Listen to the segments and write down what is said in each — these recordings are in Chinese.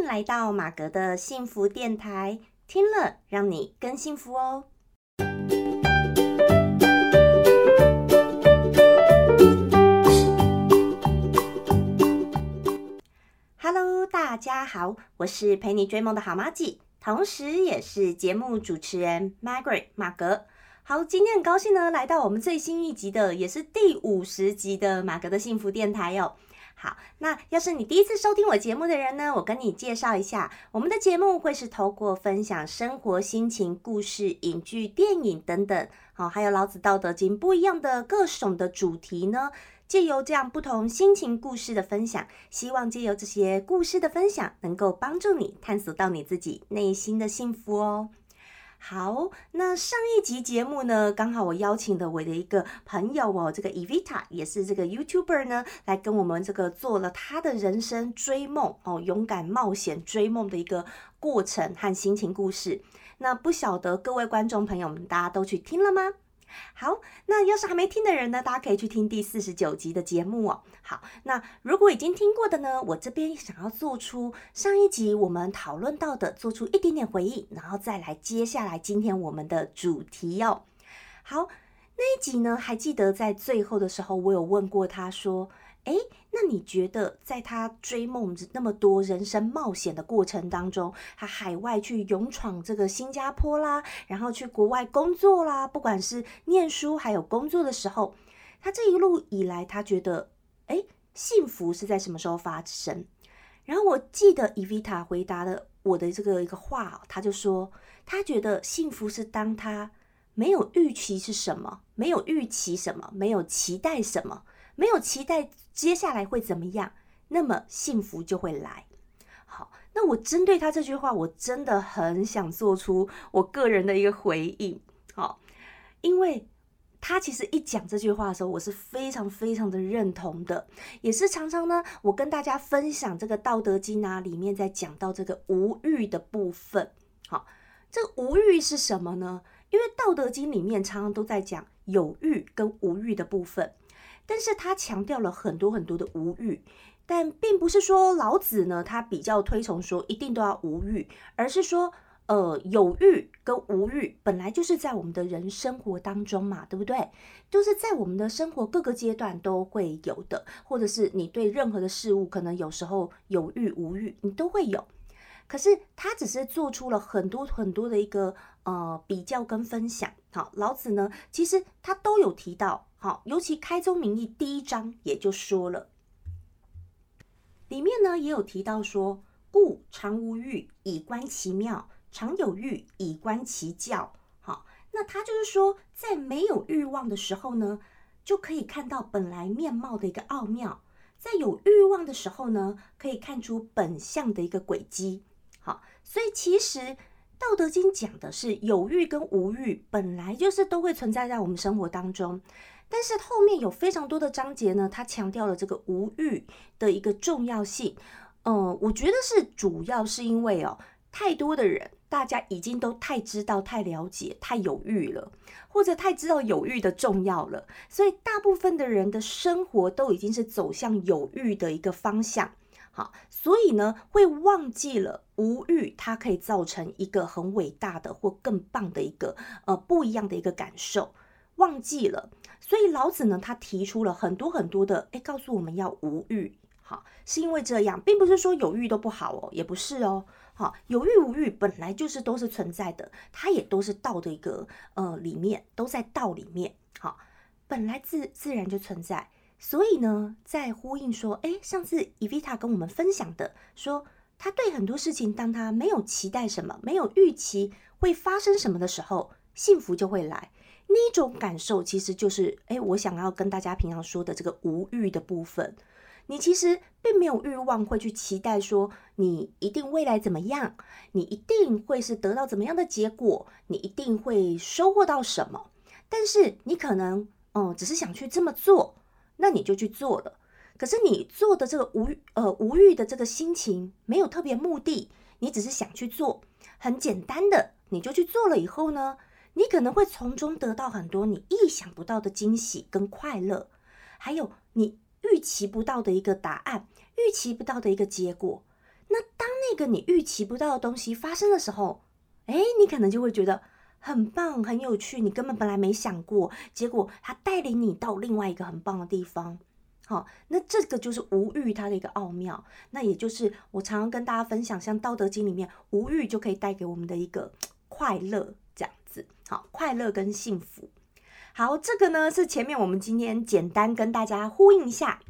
迎来到马格的幸福电台，听了让你更幸福哦。Hello，大家好，我是陪你追梦的好妈吉，同时也是节目主持人 Margaret 马格。好，今天很高兴呢，来到我们最新一集的，也是第五十集的马格的幸福电台哟。好，那要是你第一次收听我节目的人呢，我跟你介绍一下，我们的节目会是透过分享生活心情、故事、影剧、电影等等，好，还有老子《道德经》不一样的各种的主题呢，借由这样不同心情故事的分享，希望借由这些故事的分享，能够帮助你探索到你自己内心的幸福哦。好，那上一集节目呢，刚好我邀请的我的一个朋友哦，这个 Evita 也是这个 YouTuber 呢，来跟我们这个做了他的人生追梦哦，勇敢冒险追梦的一个过程和心情故事。那不晓得各位观众朋友们，大家都去听了吗？好，那要是还没听的人呢，大家可以去听第四十九集的节目哦。好，那如果已经听过的呢，我这边想要做出上一集我们讨论到的，做出一点点回应，然后再来接下来今天我们的主题哦。好，那一集呢，还记得在最后的时候，我有问过他说。哎，那你觉得在他追梦那么多人生冒险的过程当中，他海外去勇闯这个新加坡啦，然后去国外工作啦，不管是念书还有工作的时候，他这一路以来，他觉得哎，幸福是在什么时候发生？然后我记得伊维塔回答了我的这个一个话，他就说他觉得幸福是当他没有预期是什么，没有预期什么，没有期待什么。没有期待接下来会怎么样，那么幸福就会来。好，那我针对他这句话，我真的很想做出我个人的一个回应。好，因为他其实一讲这句话的时候，我是非常非常的认同的，也是常常呢，我跟大家分享这个《道德经》啊，里面在讲到这个无欲的部分。好，这个无欲是什么呢？因为《道德经》里面常常都在讲有欲跟无欲的部分。但是他强调了很多很多的无欲，但并不是说老子呢，他比较推崇说一定都要无欲，而是说，呃，有欲跟无欲本来就是在我们的人生活当中嘛，对不对？就是在我们的生活各个阶段都会有的，或者是你对任何的事物，可能有时候有欲无欲，你都会有。可是他只是做出了很多很多的一个呃比较跟分享。好，老子呢，其实他都有提到。好，尤其《开宗明义》第一章也就说了，里面呢也有提到说，故常无欲以观其妙，常有欲以观其教。好，那他就是说，在没有欲望的时候呢，就可以看到本来面貌的一个奥妙；在有欲望的时候呢，可以看出本相的一个轨迹。好，所以其实《道德经》讲的是有欲跟无欲本来就是都会存在在我们生活当中。但是后面有非常多的章节呢，他强调了这个无欲的一个重要性。嗯，我觉得是主要是因为哦，太多的人，大家已经都太知道、太了解、太有欲了，或者太知道有欲的重要了，所以大部分的人的生活都已经是走向有欲的一个方向。好，所以呢，会忘记了无欲，它可以造成一个很伟大的或更棒的一个呃不一样的一个感受。忘记了，所以老子呢，他提出了很多很多的，哎，告诉我们要无欲，好，是因为这样，并不是说有欲都不好哦，也不是哦，好，有欲无欲本来就是都是存在的，它也都是道的一个呃里面，都在道里面，好，本来自自然就存在，所以呢，在呼应说，哎，上次伊维塔跟我们分享的，说他对很多事情，当他没有期待什么，没有预期会发生什么的时候，幸福就会来。那种感受其实就是，哎，我想要跟大家平常说的这个无欲的部分。你其实并没有欲望会去期待说，你一定未来怎么样，你一定会是得到怎么样的结果，你一定会收获到什么。但是你可能，嗯，只是想去这么做，那你就去做了。可是你做的这个无呃无欲的这个心情，没有特别目的，你只是想去做，很简单的，你就去做了以后呢？你可能会从中得到很多你意想不到的惊喜跟快乐，还有你预期不到的一个答案，预期不到的一个结果。那当那个你预期不到的东西发生的时候，哎，你可能就会觉得很棒、很有趣，你根本本来没想过，结果它带领你到另外一个很棒的地方。好，那这个就是无欲它的一个奥妙，那也就是我常常跟大家分享，像《道德经》里面，无欲就可以带给我们的一个快乐，这样子。好，快乐跟幸福。好，这个呢是前面我们今天简单跟大家呼应一下，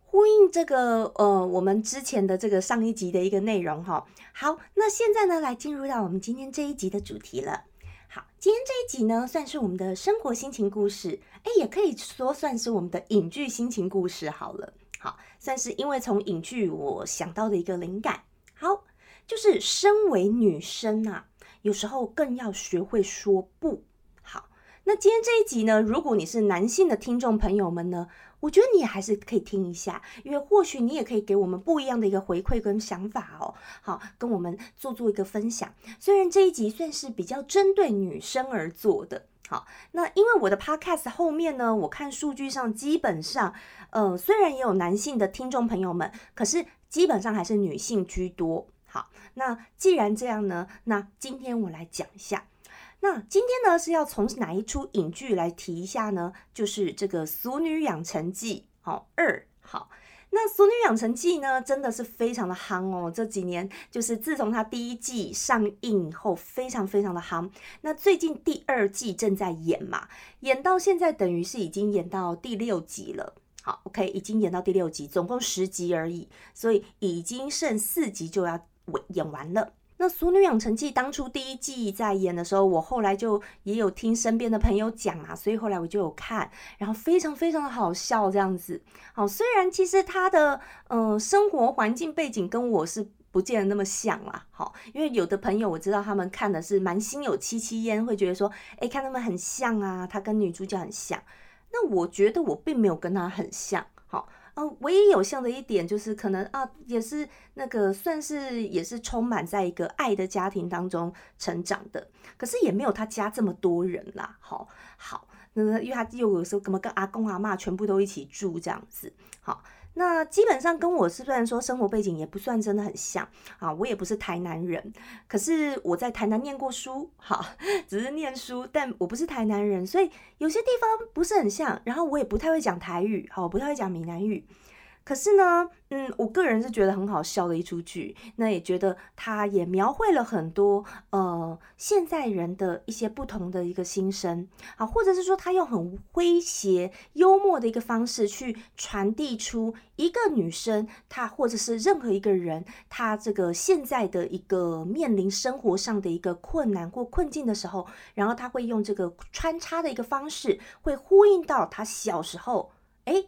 呼应这个呃我们之前的这个上一集的一个内容哈。好，那现在呢来进入到我们今天这一集的主题了。好，今天这一集呢算是我们的生活心情故事。哎，也可以说算是我们的影剧心情故事好了。好，算是因为从影剧我想到的一个灵感。好，就是身为女生啊，有时候更要学会说不。好，那今天这一集呢，如果你是男性的听众朋友们呢，我觉得你还是可以听一下，因为或许你也可以给我们不一样的一个回馈跟想法哦。好，跟我们做做一个分享。虽然这一集算是比较针对女生而做的。好，那因为我的 podcast 后面呢，我看数据上基本上，呃，虽然也有男性的听众朋友们，可是基本上还是女性居多。好，那既然这样呢，那今天我来讲一下。那今天呢是要从哪一出影剧来提一下呢？就是这个《俗女养成记》好二好。那《俗女养成记》呢，真的是非常的夯哦。这几年就是自从它第一季上映以后，非常非常的夯。那最近第二季正在演嘛，演到现在等于是已经演到第六集了。好，OK，已经演到第六集，总共十集而已，所以已经剩四集就要我演完了。那《俗女养成记》当初第一季在演的时候，我后来就也有听身边的朋友讲嘛，所以后来我就有看，然后非常非常的好笑这样子。好，虽然其实他的呃生活环境背景跟我是不见得那么像啦，好，因为有的朋友我知道他们看的是蛮心有戚戚焉，会觉得说，哎，看他们很像啊，他跟女主角很像。那我觉得我并没有跟他很像，呃。唯一有效的一点就是，可能啊，也是那个算是也是充满在一个爱的家庭当中成长的，可是也没有他家这么多人啦。好，好，那因为他又有时候怎么跟阿公阿妈全部都一起住这样子，好。那基本上跟我是虽然说生活背景也不算真的很像啊，我也不是台南人，可是我在台南念过书，好，只是念书，但我不是台南人，所以有些地方不是很像，然后我也不太会讲台语，好，我不太会讲闽南语。可是呢，嗯，我个人是觉得很好笑的一出剧，那也觉得他也描绘了很多呃现在人的一些不同的一个心声啊，或者是说他用很诙谐幽默的一个方式去传递出一个女生她或者是任何一个人她这个现在的一个面临生活上的一个困难或困境的时候，然后他会用这个穿插的一个方式，会呼应到他小时候，哎。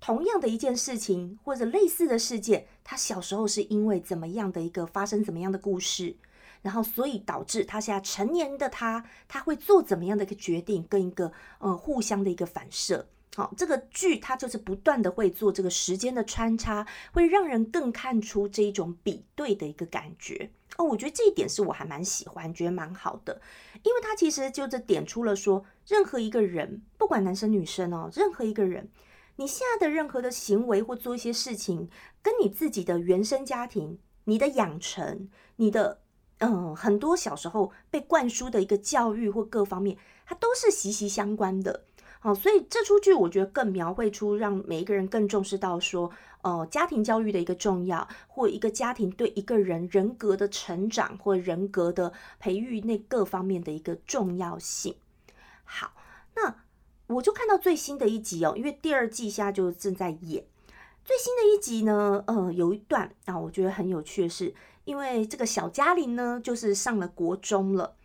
同样的一件事情，或者类似的事件，他小时候是因为怎么样的一个发生怎么样的故事，然后所以导致他现在成年的他，他会做怎么样的一个决定，跟一个呃互相的一个反射。好，这个剧它就是不断的会做这个时间的穿插，会让人更看出这一种比对的一个感觉。哦，我觉得这一点是我还蛮喜欢，觉得蛮好的，因为它其实就是点出了说，任何一个人，不管男生女生哦，任何一个人。你现在的任何的行为或做一些事情，跟你自己的原生家庭、你的养成、你的嗯很多小时候被灌输的一个教育或各方面，它都是息息相关的。好，所以这出剧我觉得更描绘出让每一个人更重视到说，呃，家庭教育的一个重要，或一个家庭对一个人人格的成长或人格的培育那各方面的一个重要性。好，那。我就看到最新的一集哦，因为第二季现在就正在演最新的一集呢。呃，有一段啊，我觉得很有趣的是，因为这个小嘉玲呢，就是上了国中了。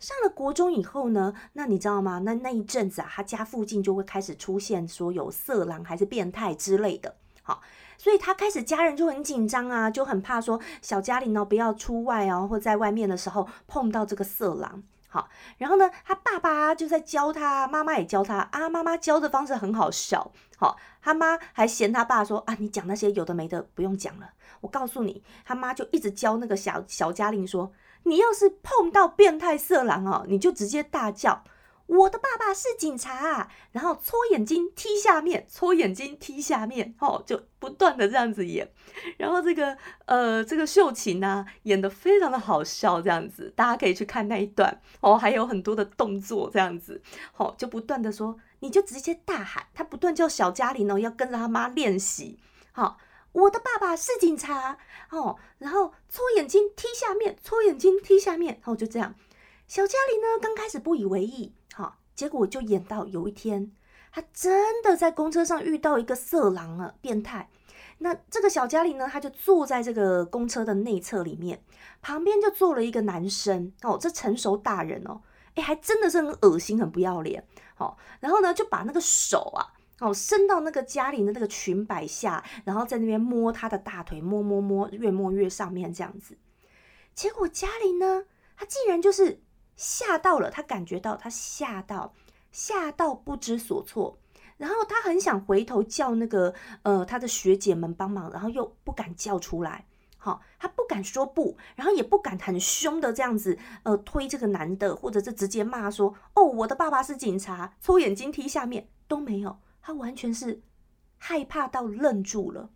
上了国中以后呢，那你知道吗？那那一阵子啊，他家附近就会开始出现说有色狼还是变态之类的。好，所以他开始家人就很紧张啊，就很怕说小嘉玲呢不要出外哦，或在外面的时候碰到这个色狼。好，然后呢，他爸爸就在教他，妈妈也教他啊。妈妈教的方式很好笑，好，他妈还嫌他爸说啊，你讲那些有的没的不用讲了。我告诉你，他妈就一直教那个小小嘉玲说，你要是碰到变态色狼哦，你就直接大叫。我的爸爸是警察，然后搓眼睛踢下面，搓眼睛踢下面，哦，就不断的这样子演，然后这个呃这个秀琴呢演的非常的好笑，这样子大家可以去看那一段哦，还有很多的动作这样子，好就不断的说，你就直接大喊，他不断叫小嘉玲哦要跟着他妈练习，好，我的爸爸是警察哦，然后搓眼睛踢下面，搓眼睛踢下面，然后就这样。小嘉玲呢，刚开始不以为意，结果就演到有一天，他真的在公车上遇到一个色狼了，变态。那这个小嘉玲呢，她就坐在这个公车的内侧里面，旁边就坐了一个男生，哦，这成熟大人哦，哎，还真的是很恶心，很不要脸，好，然后呢，就把那个手啊，哦，伸到那个嘉玲的那个裙摆下，然后在那边摸她的大腿，摸摸摸，越摸越上面这样子。结果嘉玲呢，她竟然就是。吓到了，他感觉到他吓到，吓到不知所措，然后他很想回头叫那个呃他的学姐们帮忙，然后又不敢叫出来，好，他不敢说不，然后也不敢很凶的这样子呃推这个男的，或者是直接骂说哦我的爸爸是警察，抽眼睛踢下面都没有，他完全是害怕到愣住了。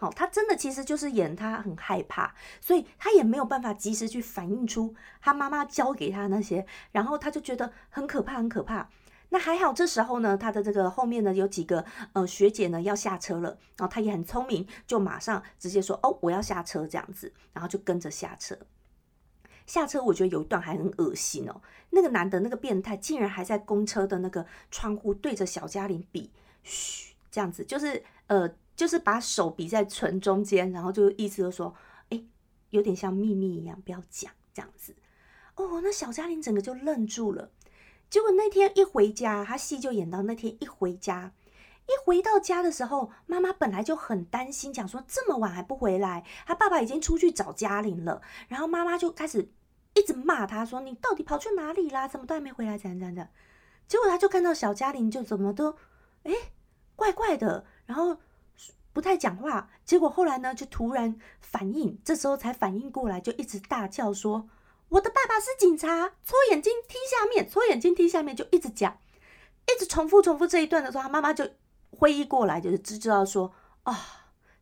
好，他真的其实就是演他很害怕，所以他也没有办法及时去反映出他妈妈教给他那些，然后他就觉得很可怕，很可怕。那还好，这时候呢，他的这个后面呢有几个呃学姐呢要下车了，然后他也很聪明，就马上直接说哦我要下车这样子，然后就跟着下车。下车我觉得有一段还很恶心哦，那个男的那个变态竟然还在公车的那个窗户对着小嘉玲比嘘这样子，就是呃。就是把手比在唇中间，然后就意思就说，哎，有点像秘密一样，不要讲这样子。哦，那小嘉玲整个就愣住了。结果那天一回家，他戏就演到那天一回家，一回到家的时候，妈妈本来就很担心，讲说这么晚还不回来，他爸爸已经出去找嘉玲了。然后妈妈就开始一直骂他，说你到底跑去哪里啦？怎么都还没回来？怎样怎样？结果他就看到小嘉玲就怎么都，哎，怪怪的，然后。不太讲话，结果后来呢，就突然反应，这时候才反应过来，就一直大叫说：“我的爸爸是警察！”搓眼睛踢下面，搓眼睛踢下面，就一直讲，一直重复重复这一段的时候，他妈妈就会意过来，就是知知道说：“啊，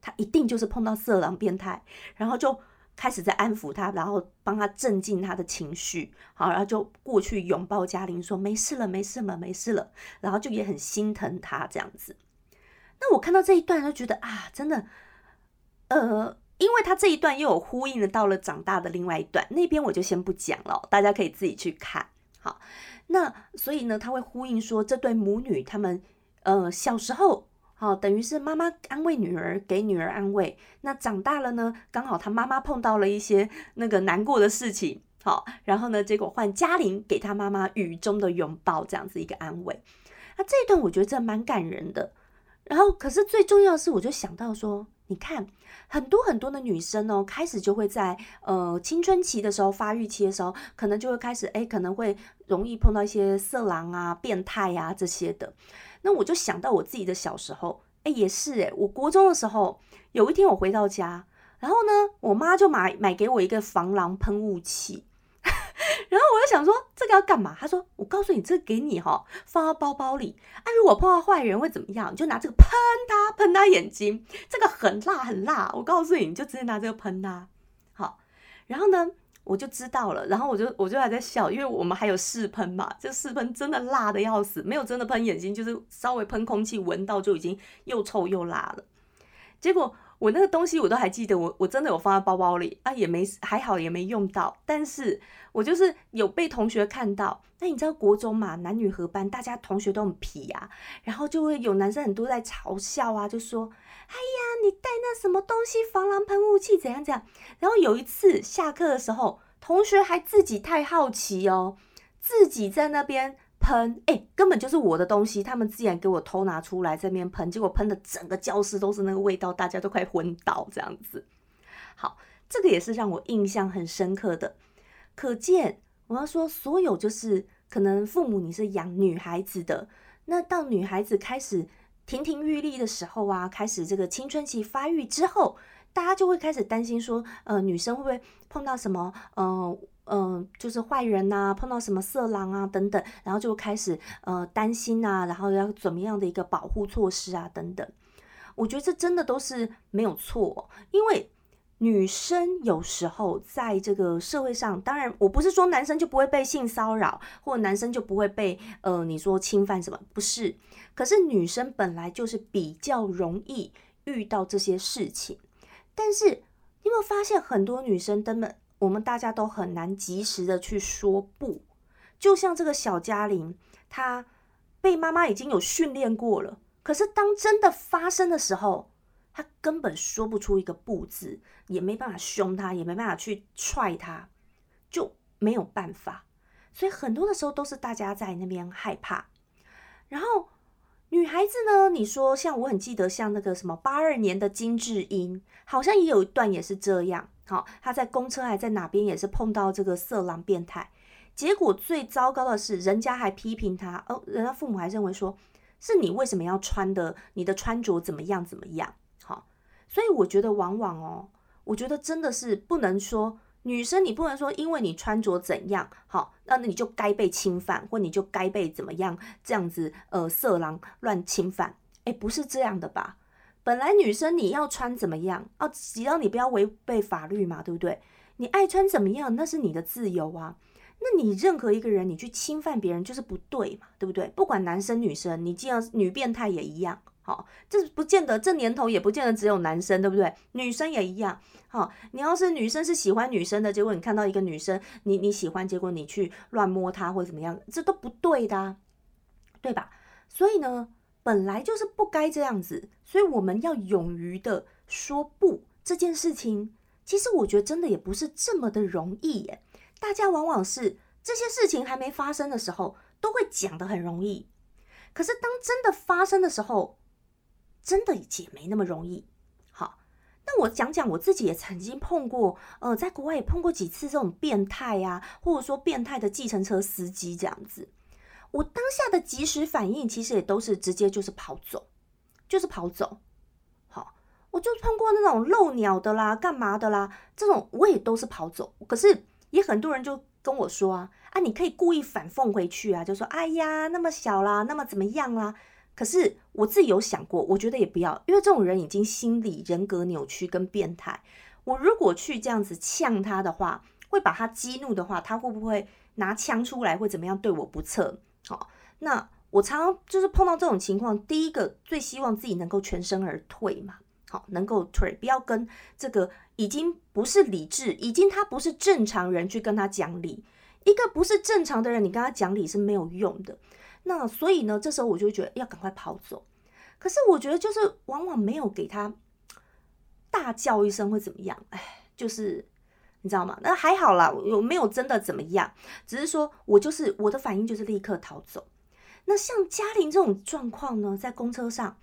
他一定就是碰到色狼变态。”然后就开始在安抚他，然后帮他镇静他的情绪，好，然后就过去拥抱嘉玲，说：“没事了，没事了，没事了。”然后就也很心疼他这样子。那我看到这一段就觉得啊，真的，呃，因为他这一段又有呼应的到了长大的另外一段，那边我就先不讲了，大家可以自己去看。好，那所以呢，他会呼应说这对母女他们，呃，小时候，好，等于是妈妈安慰女儿，给女儿安慰。那长大了呢，刚好他妈妈碰到了一些那个难过的事情，好，然后呢，结果换嘉玲给他妈妈雨中的拥抱，这样子一个安慰。那这一段我觉得这蛮感人的。然后，可是最重要的是，我就想到说，你看，很多很多的女生哦，开始就会在呃青春期的时候、发育期的时候，可能就会开始哎，可能会容易碰到一些色狼啊、变态呀这些的。那我就想到我自己的小时候，哎，也是哎，我国中的时候，有一天我回到家，然后呢，我妈就买买给我一个防狼喷雾器。然后我就想说这个要干嘛？他说：“我告诉你，这个给你哈，放到包包里。啊，如果碰到坏人会怎么样？你就拿这个喷他，喷他眼睛。这个很辣，很辣。我告诉你，你就直接拿这个喷他。好，然后呢，我就知道了。然后我就我就还在笑，因为我们还有试喷嘛。这试喷真的辣的要死，没有真的喷眼睛，就是稍微喷空气，闻到就已经又臭又辣了。结果。我那个东西我都还记得，我我真的有放在包包里啊，也没还好也没用到，但是我就是有被同学看到。那你知道国中嘛，男女合班，大家同学都很皮啊，然后就会有男生很多在嘲笑啊，就说：“哎呀，你带那什么东西，防狼喷雾器怎样怎样。”然后有一次下课的时候，同学还自己太好奇哦，自己在那边。喷哎，根本就是我的东西，他们竟然给我偷拿出来在那边喷，结果喷的整个教室都是那个味道，大家都快昏倒这样子。好，这个也是让我印象很深刻的。可见我要说，所有就是可能父母你是养女孩子的，那到女孩子开始亭亭玉立的时候啊，开始这个青春期发育之后。大家就会开始担心说，呃，女生会不会碰到什么，呃，呃，就是坏人呐，碰到什么色狼啊等等，然后就开始呃担心啊，然后要怎么样的一个保护措施啊等等。我觉得这真的都是没有错，因为女生有时候在这个社会上，当然我不是说男生就不会被性骚扰，或者男生就不会被呃你说侵犯什么，不是。可是女生本来就是比较容易遇到这些事情，但是你有没有发现很多女生根本我们大家都很难及时的去说不，就像这个小嘉玲，她被妈妈已经有训练过了。可是当真的发生的时候，她根本说不出一个不字，也没办法凶她，也没办法去踹她，就没有办法。所以很多的时候都是大家在那边害怕。然后女孩子呢，你说像我很记得，像那个什么八二年的金智英，好像也有一段也是这样。好，他在公车还在哪边也是碰到这个色狼变态，结果最糟糕的是，人家还批评他，哦，人家父母还认为说。是你为什么要穿的？你的穿着怎么样？怎么样？好，所以我觉得往往哦，我觉得真的是不能说女生，你不能说因为你穿着怎样好，那你就该被侵犯，或你就该被怎么样这样子呃色狼乱侵犯？哎，不是这样的吧？本来女生你要穿怎么样啊？只要你不要违背法律嘛，对不对？你爱穿怎么样那是你的自由啊。那你任何一个人，你去侵犯别人就是不对嘛，对不对？不管男生女生，你既然女变态也一样，好，这不见得，这年头也不见得只有男生，对不对？女生也一样，好，你要是女生是喜欢女生的，结果你看到一个女生，你你喜欢，结果你去乱摸她或者怎么样，这都不对的，对吧？所以呢，本来就是不该这样子，所以我们要勇于的说不这件事情，其实我觉得真的也不是这么的容易耶。大家往往是这些事情还没发生的时候，都会讲的很容易。可是当真的发生的时候，真的也没那么容易。好，那我讲讲我自己也曾经碰过，呃，在国外也碰过几次这种变态啊，或者说变态的计程车司机这样子。我当下的及时反应，其实也都是直接就是跑走，就是跑走。好，我就通过那种漏鸟的啦，干嘛的啦，这种我也都是跑走。可是。也很多人就跟我说啊啊，你可以故意反讽回去啊，就说哎呀那么小啦，那么怎么样啦？可是我自己有想过，我觉得也不要，因为这种人已经心理人格扭曲跟变态。我如果去这样子呛他的话，会把他激怒的话，他会不会拿枪出来，会怎么样对我不测？好，那我常常就是碰到这种情况，第一个最希望自己能够全身而退嘛。好，能够退，不要跟这个已经不是理智，已经他不是正常人去跟他讲理。一个不是正常的人，你跟他讲理是没有用的。那所以呢，这时候我就觉得要赶快跑走。可是我觉得就是往往没有给他大叫一声会怎么样？哎，就是你知道吗？那还好啦，我没有真的怎么样，只是说我就是我的反应就是立刻逃走。那像嘉玲这种状况呢，在公车上。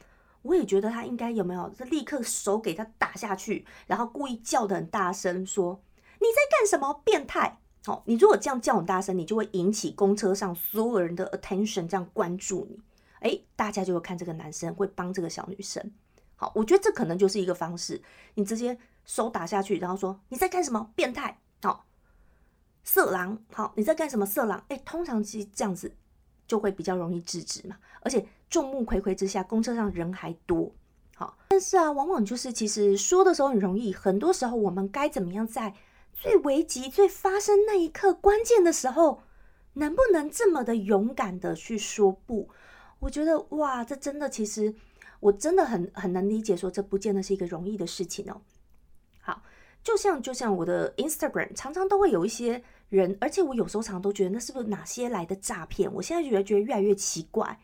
我也觉得他应该有没有，就立刻手给他打下去，然后故意叫的很大声，说你在干什么，变态！好，你如果这样叫很大声，你就会引起公车上所有人的 attention，这样关注你，哎，大家就会看这个男生，会帮这个小女生。好，我觉得这可能就是一个方式，你直接手打下去，然后说你在干什么，变态！好，色狼！好，你在干什么，色狼？哎，通常其实这样子就会比较容易制止嘛，而且。众目睽睽之下，公车上人还多，好，但是啊，往往就是其实说的时候很容易，很多时候我们该怎么样在最危急、最发生那一刻关键的时候，能不能这么的勇敢的去说不？我觉得哇，这真的其实我真的很很能理解，说这不见得是一个容易的事情哦。就像就像我的 Instagram 常常都会有一些人，而且我有时候常常都觉得那是不是哪些来的诈骗？我现在觉得觉得越来越奇怪。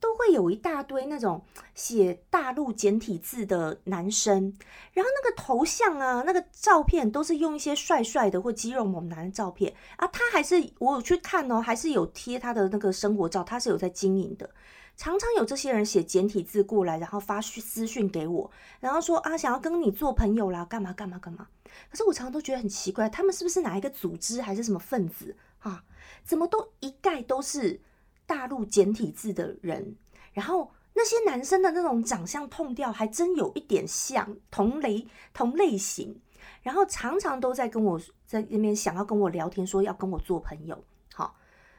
都会有一大堆那种写大陆简体字的男生，然后那个头像啊，那个照片都是用一些帅帅的或肌肉猛男的照片啊。他还是我有去看哦，还是有贴他的那个生活照，他是有在经营的。常常有这些人写简体字过来，然后发私讯给我，然后说啊，想要跟你做朋友啦，干嘛干嘛干嘛。可是我常常都觉得很奇怪，他们是不是哪一个组织还是什么分子啊？怎么都一概都是。大陆简体字的人，然后那些男生的那种长相痛调还真有一点像同类同类型，然后常常都在跟我在那边想要跟我聊天，说要跟我做朋友。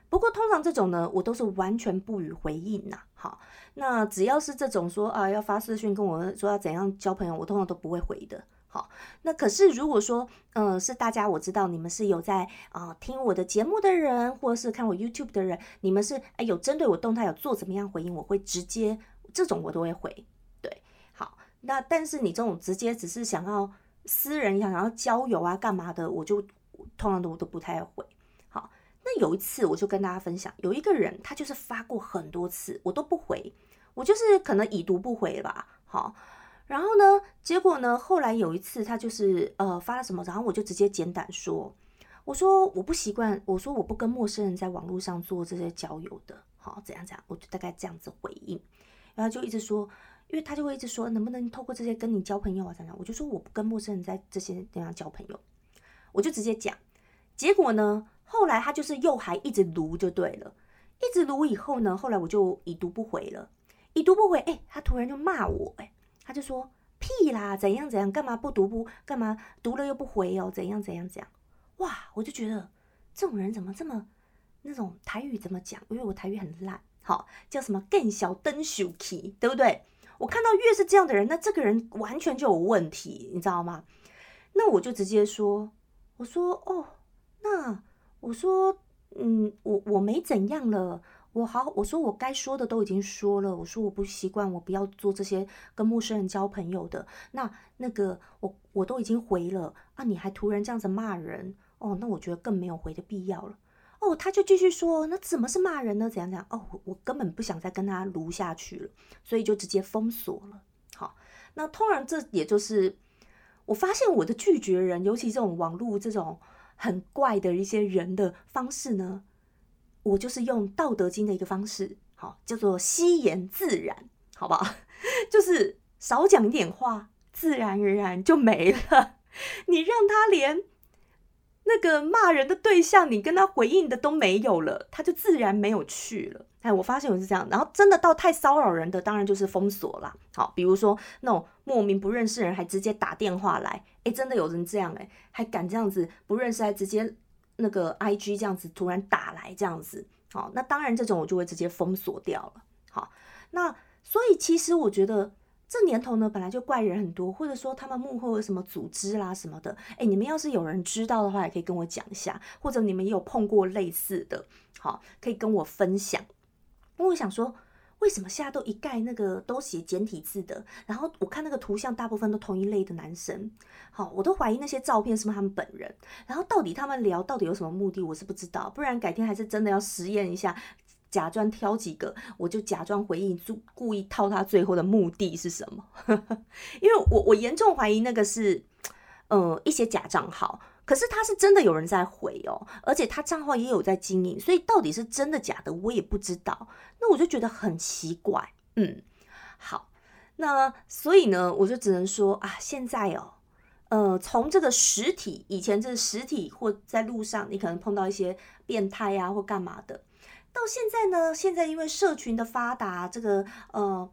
不过通常这种呢，我都是完全不予回应呐。好，那只要是这种说啊要发私讯跟我说要怎样交朋友，我通常都不会回的。好，那可是如果说，嗯，是大家我知道你们是有在啊听我的节目的人，或者是看我 YouTube 的人，你们是哎有针对我动态有做怎么样回应，我会直接这种我都会回。对，好，那但是你这种直接只是想要私人想要交友啊干嘛的，我就通常都我都不太回。那有一次我就跟大家分享，有一个人他就是发过很多次，我都不回，我就是可能已读不回吧。好。然后呢？结果呢？后来有一次，他就是呃发了什么，然后我就直接简短说：“我说我不习惯，我说我不跟陌生人在网络上做这些交友的，好怎样怎样，我就大概这样子回应。然后就一直说，因为他就会一直说，能不能透过这些跟你交朋友啊？怎样？我就说我不跟陌生人在这些地方交朋友，我就直接讲。结果呢？后来他就是又还一直读就对了，一直读以后呢，后来我就已读不回了，已读不回，哎，他突然就骂我，哎。他就说屁啦，怎样怎样，干嘛不读不干嘛读了又不回哦，怎样怎样怎样，哇！我就觉得这种人怎么这么那种台语怎么讲？因为我台语很烂，好叫什么更小灯秀气，对不对？我看到越是这样的人，那这个人完全就有问题，你知道吗？那我就直接说，我说哦，那我说嗯，我我没怎样了。我好，我说我该说的都已经说了。我说我不习惯，我不要做这些跟陌生人交朋友的。那那个我我都已经回了啊，你还突然这样子骂人哦，那我觉得更没有回的必要了。哦，他就继续说，那怎么是骂人呢？怎样怎样？哦，我我根本不想再跟他撸下去了，所以就直接封锁了。好，那通常这也就是我发现我的拒绝人，尤其这种网络这种很怪的一些人的方式呢。我就是用《道德经》的一个方式，好叫做惜言自然，好不好？就是少讲一点话，自然而然就没了。你让他连那个骂人的对象，你跟他回应的都没有了，他就自然没有去了。哎，我发现我是这样。然后真的到太骚扰人的，当然就是封锁了。好，比如说那种莫名不认识人还直接打电话来，哎，真的有人这样哎，还敢这样子不认识还直接。那个 I G 这样子突然打来这样子，好，那当然这种我就会直接封锁掉了。好，那所以其实我觉得这年头呢，本来就怪人很多，或者说他们幕后有什么组织啦什么的。哎，你们要是有人知道的话，也可以跟我讲一下，或者你们也有碰过类似的，好，可以跟我分享。因为我想说。为什么现在都一概那个都写简体字的？然后我看那个图像，大部分都同一类的男生。好，我都怀疑那些照片是不是他们本人。然后到底他们聊到底有什么目的，我是不知道。不然改天还是真的要实验一下，假装挑几个，我就假装回应，就故意套他最后的目的是什么？因为我我严重怀疑那个是，呃，一些假账号。可是他是真的有人在回哦，而且他账号也有在经营，所以到底是真的假的，我也不知道。那我就觉得很奇怪，嗯，好，那所以呢，我就只能说啊，现在哦，呃，从这个实体，以前这实体或在路上，你可能碰到一些变态啊或干嘛的，到现在呢，现在因为社群的发达，这个呃。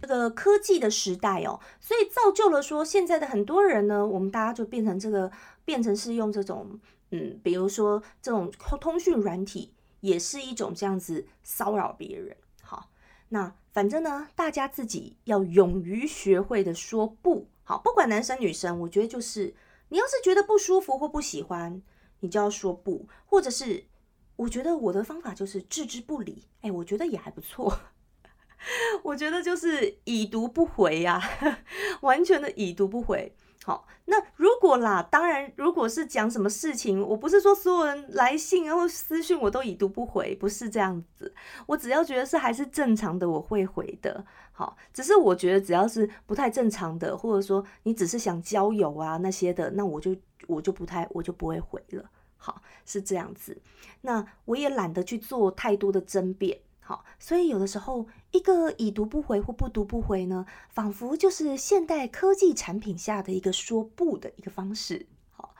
这个科技的时代哦，所以造就了说现在的很多人呢，我们大家就变成这个，变成是用这种，嗯，比如说这种通讯软体，也是一种这样子骚扰别人。好，那反正呢，大家自己要勇于学会的说不好，不管男生女生，我觉得就是你要是觉得不舒服或不喜欢，你就要说不，或者是我觉得我的方法就是置之不理，哎，我觉得也还不错。我觉得就是已读不回呀，完全的已读不回。好，那如果啦，当然，如果是讲什么事情，我不是说所有人来信然后私讯我都已读不回，不是这样子。我只要觉得是还是正常的，我会回的。好，只是我觉得只要是不太正常的，或者说你只是想交友啊那些的，那我就我就不太我就不会回了。好，是这样子。那我也懒得去做太多的争辩。好，所以有的时候一个已读不回或不读不回呢，仿佛就是现代科技产品下的一个说不的一个方式。好，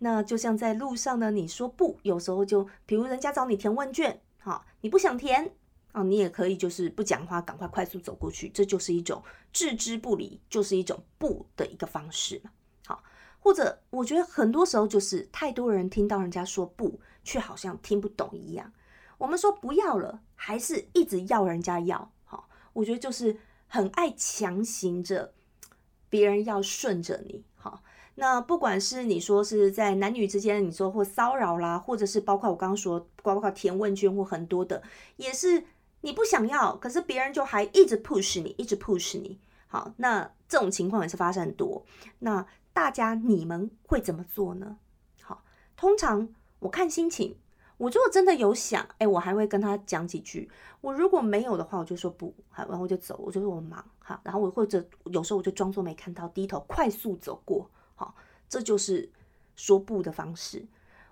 那就像在路上呢，你说不，有时候就比如人家找你填问卷，好，你不想填，啊，你也可以就是不讲话，赶快快速走过去，这就是一种置之不理，就是一种不的一个方式嘛。好，或者我觉得很多时候就是太多人听到人家说不，却好像听不懂一样。我们说不要了，还是一直要人家要。好，我觉得就是很爱强行着别人要顺着你。好，那不管是你说是在男女之间，你说或骚扰啦，或者是包括我刚刚说，包括填问卷或很多的，也是你不想要，可是别人就还一直 push 你，一直 push 你。好，那这种情况也是发生很多。那大家你们会怎么做呢？好，通常我看心情。我如果真的有想，哎，我还会跟他讲几句。我如果没有的话，我就说不，好，然后我就走，我就说我忙，好，然后我或者有时候我就装作没看到，低头快速走过，好，这就是说不的方式。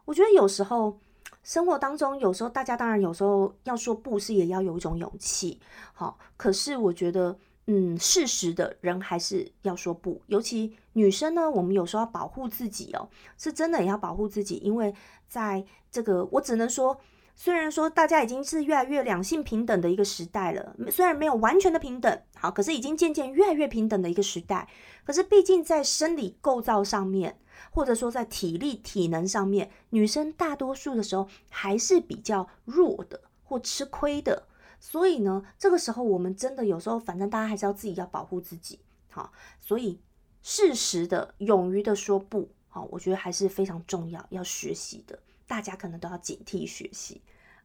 我觉得有时候生活当中，有时候大家当然有时候要说不是也要有一种勇气，好，可是我觉得。嗯，适时的人还是要说不，尤其女生呢，我们有时候要保护自己哦，是真的也要保护自己，因为在这个，我只能说，虽然说大家已经是越来越两性平等的一个时代了，虽然没有完全的平等，好，可是已经渐渐越来越平等的一个时代，可是毕竟在生理构造上面，或者说在体力体能上面，女生大多数的时候还是比较弱的或吃亏的。所以呢，这个时候我们真的有时候，反正大家还是要自己要保护自己，好，所以适时的、勇于的说不，好，我觉得还是非常重要，要学习的，大家可能都要警惕学习。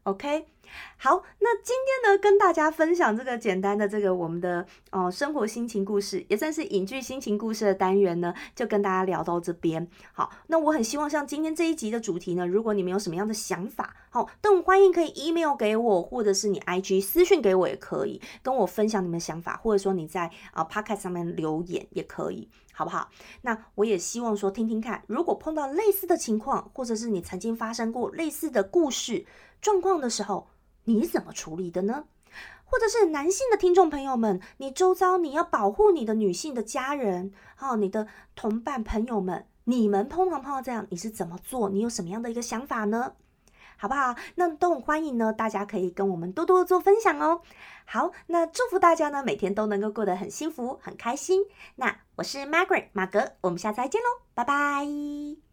OK，好，那今天呢，跟大家分享这个简单的这个我们的哦生活心情故事，也算是影剧心情故事的单元呢，就跟大家聊到这边。好，那我很希望像今天这一集的主题呢，如果你们有什么样的想法，好，都欢迎可以 email 给我，或者是你 IG 私讯给我也可以，跟我分享你们的想法，或者说你在啊 Podcast 上面留言也可以。好不好？那我也希望说听听看，如果碰到类似的情况，或者是你曾经发生过类似的故事状况的时候，你怎么处理的呢？或者是男性的听众朋友们，你周遭你要保护你的女性的家人，好，你的同伴朋友们，你们碰到碰到这样，你是怎么做？你有什么样的一个想法呢？好不好？那都很欢迎呢，大家可以跟我们多多做分享哦。好，那祝福大家呢，每天都能够过得很幸福、很开心。那我是 Margaret 马格，我们下次再见喽，拜拜。